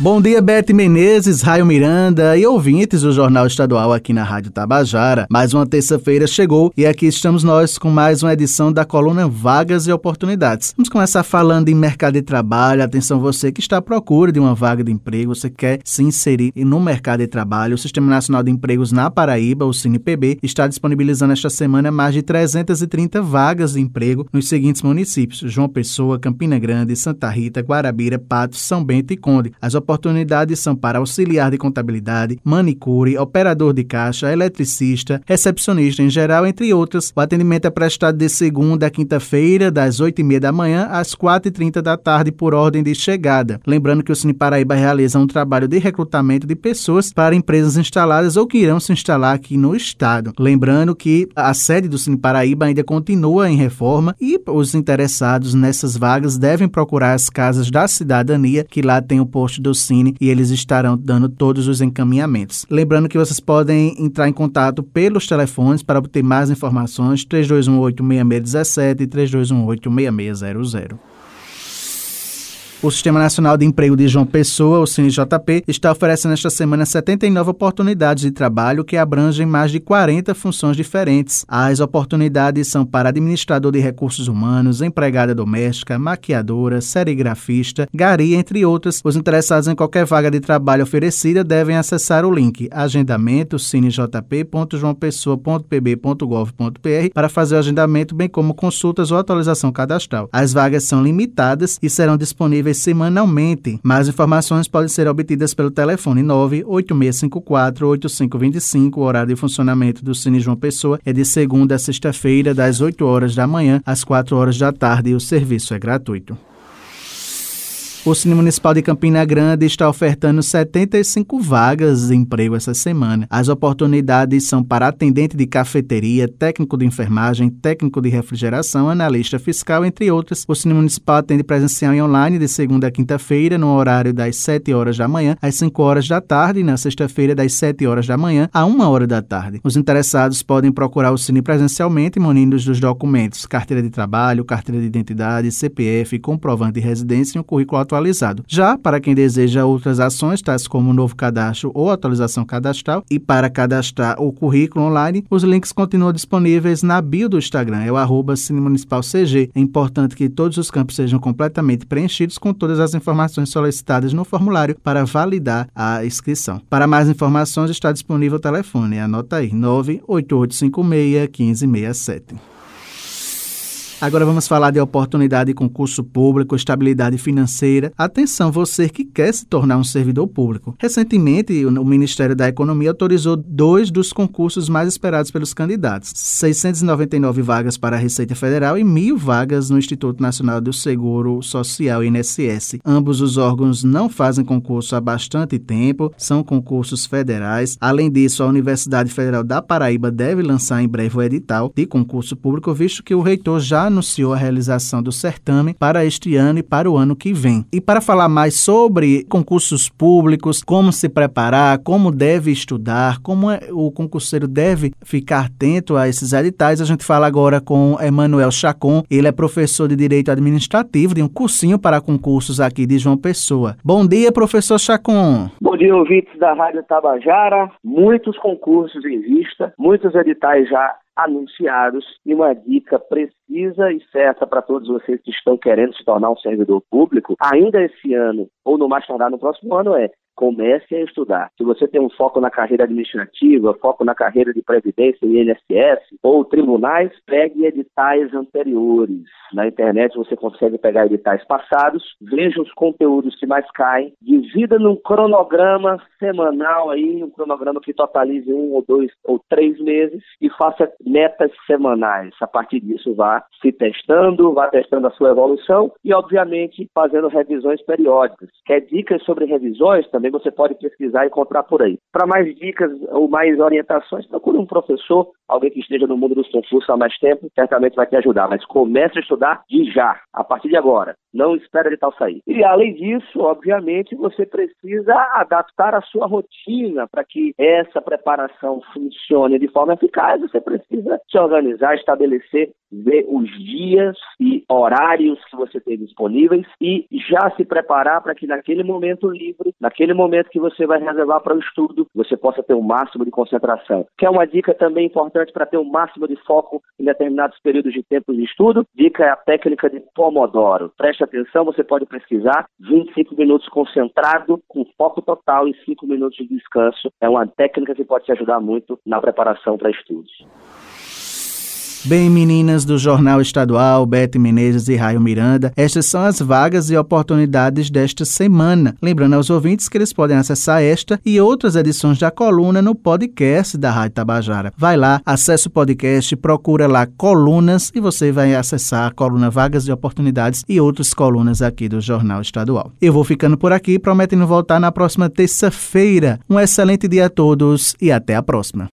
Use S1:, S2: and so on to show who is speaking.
S1: Bom dia, Bete Menezes, Raio Miranda e ouvintes do Jornal Estadual aqui na Rádio Tabajara. Mais uma terça-feira chegou e aqui estamos nós com mais uma edição da coluna Vagas e Oportunidades. Vamos começar falando em mercado de trabalho. Atenção você que está à procura de uma vaga de emprego, você quer se inserir no mercado de trabalho. O Sistema Nacional de Empregos na Paraíba, o CinePB, está disponibilizando esta semana mais de 330 vagas de emprego nos seguintes municípios: João Pessoa, Campina Grande, Santa Rita, Guarabira, Patos, São Bento e Conde. As oportunidades são para auxiliar de contabilidade, manicure, operador de caixa, eletricista, recepcionista em geral, entre outras. O atendimento é prestado de segunda a quinta-feira, das 8h30 da manhã às 4h30 da tarde, por ordem de chegada. Lembrando que o Cine Paraíba realiza um trabalho de recrutamento de pessoas para empresas instaladas ou que irão se instalar aqui no estado. Lembrando que a sede do Cine Paraíba ainda continua em reforma e os interessados nessas vagas devem procurar as casas da cidadania, que lá tem o posto do Cine e eles estarão dando todos os encaminhamentos. Lembrando que vocês podem entrar em contato pelos telefones para obter mais informações 3218 6617 e 3218 6600. O Sistema Nacional de Emprego de João Pessoa, o CineJP, está oferecendo esta semana 79 oportunidades de trabalho que abrangem mais de 40 funções diferentes. As oportunidades são para administrador de recursos humanos, empregada doméstica, maquiadora, serigrafista, gari, entre outras. Os interessados em qualquer vaga de trabalho oferecida devem acessar o link agendamento cinejp.joaopessoa.pb.gov.br para fazer o agendamento, bem como consultas ou atualização cadastral. As vagas são limitadas e serão disponíveis semanalmente. Mais informações podem ser obtidas pelo telefone 98654-8525. O horário de funcionamento do Cine João Pessoa é de segunda a sexta-feira, das 8 horas da manhã às 4 horas da tarde e o serviço é gratuito. O Cine Municipal de Campina Grande está ofertando 75 vagas de emprego essa semana. As oportunidades são para atendente de cafeteria, técnico de enfermagem, técnico de refrigeração, analista fiscal, entre outras. O Cine Municipal atende presencial e online de segunda a quinta-feira, no horário das 7 horas da manhã às 5 horas da tarde, e na sexta-feira, das 7 horas da manhã a 1 hora da tarde. Os interessados podem procurar o Cine presencialmente, munidos dos documentos carteira de trabalho, carteira de identidade, CPF, comprovante de residência e um currículo atual atualizado. Já para quem deseja outras ações, tais como novo cadastro ou atualização cadastral, e para cadastrar o currículo online, os links continuam disponíveis na bio do Instagram, é o arroba. É importante que todos os campos sejam completamente preenchidos com todas as informações solicitadas no formulário para validar a inscrição. Para mais informações está disponível o telefone, anota aí, 98856 1567. Agora vamos falar de oportunidade de concurso público, estabilidade financeira. Atenção, você que quer se tornar um servidor público. Recentemente, o Ministério da Economia autorizou dois dos concursos mais esperados pelos candidatos: 699 vagas para a Receita Federal e mil vagas no Instituto Nacional do Seguro Social, INSS. Ambos os órgãos não fazem concurso há bastante tempo, são concursos federais. Além disso, a Universidade Federal da Paraíba deve lançar em breve o edital de concurso público, visto que o reitor já anunciou a realização do certame para este ano e para o ano que vem. E para falar mais sobre concursos públicos, como se preparar, como deve estudar, como é, o concurseiro deve ficar atento a esses editais, a gente fala agora com Emanuel Chacon. Ele é professor de Direito Administrativo de um cursinho para concursos aqui de João Pessoa. Bom dia, professor Chacon.
S2: Bom dia, ouvintes da Rádio Tabajara. Muitos concursos em vista, muitos editais já anunciados. E uma dica precisa e certa para todos vocês que estão querendo se tornar um servidor público, ainda esse ano ou no mais tardar no próximo ano é comece a estudar. Se você tem um foco na carreira administrativa, foco na carreira de previdência e INSS ou tribunais, pegue editais anteriores. Na internet você consegue pegar editais passados, veja os conteúdos que mais caem, divida num cronograma semanal aí, um cronograma que totalize um ou dois ou três meses e faça metas semanais. A partir disso vá se testando, vá testando a sua evolução e obviamente fazendo revisões periódicas. Quer dicas sobre revisões também também você pode pesquisar e encontrar por aí. Para mais dicas ou mais orientações, procure um professor, alguém que esteja no mundo dos concursos há mais tempo, certamente vai te ajudar. Mas comece a estudar de já, a partir de agora. Não espera de tal sair. E além disso, obviamente, você precisa adaptar a sua rotina para que essa preparação funcione de forma eficaz. Você precisa se organizar, estabelecer, ver os dias e horários que você tem disponíveis e já se preparar para que naquele momento livre, naquele momento que você vai reservar para o estudo, você possa ter o um máximo de concentração. Que é uma dica também importante para ter o um máximo de foco em determinados períodos de tempo de estudo. Dica é a técnica de Pomodoro. Preste atenção, você pode pesquisar 25 minutos concentrado com foco total e 5 minutos de descanso. É uma técnica que pode te ajudar muito na preparação para estudos.
S1: Bem, meninas do Jornal Estadual, Bete Menezes e Raio Miranda, estas são as vagas e oportunidades desta semana. Lembrando aos ouvintes que eles podem acessar esta e outras edições da coluna no podcast da Rádio Tabajara. Vai lá, acesse o podcast, procura lá colunas e você vai acessar a coluna Vagas e Oportunidades e outras colunas aqui do Jornal Estadual. Eu vou ficando por aqui, prometendo voltar na próxima terça-feira. Um excelente dia a todos e até a próxima.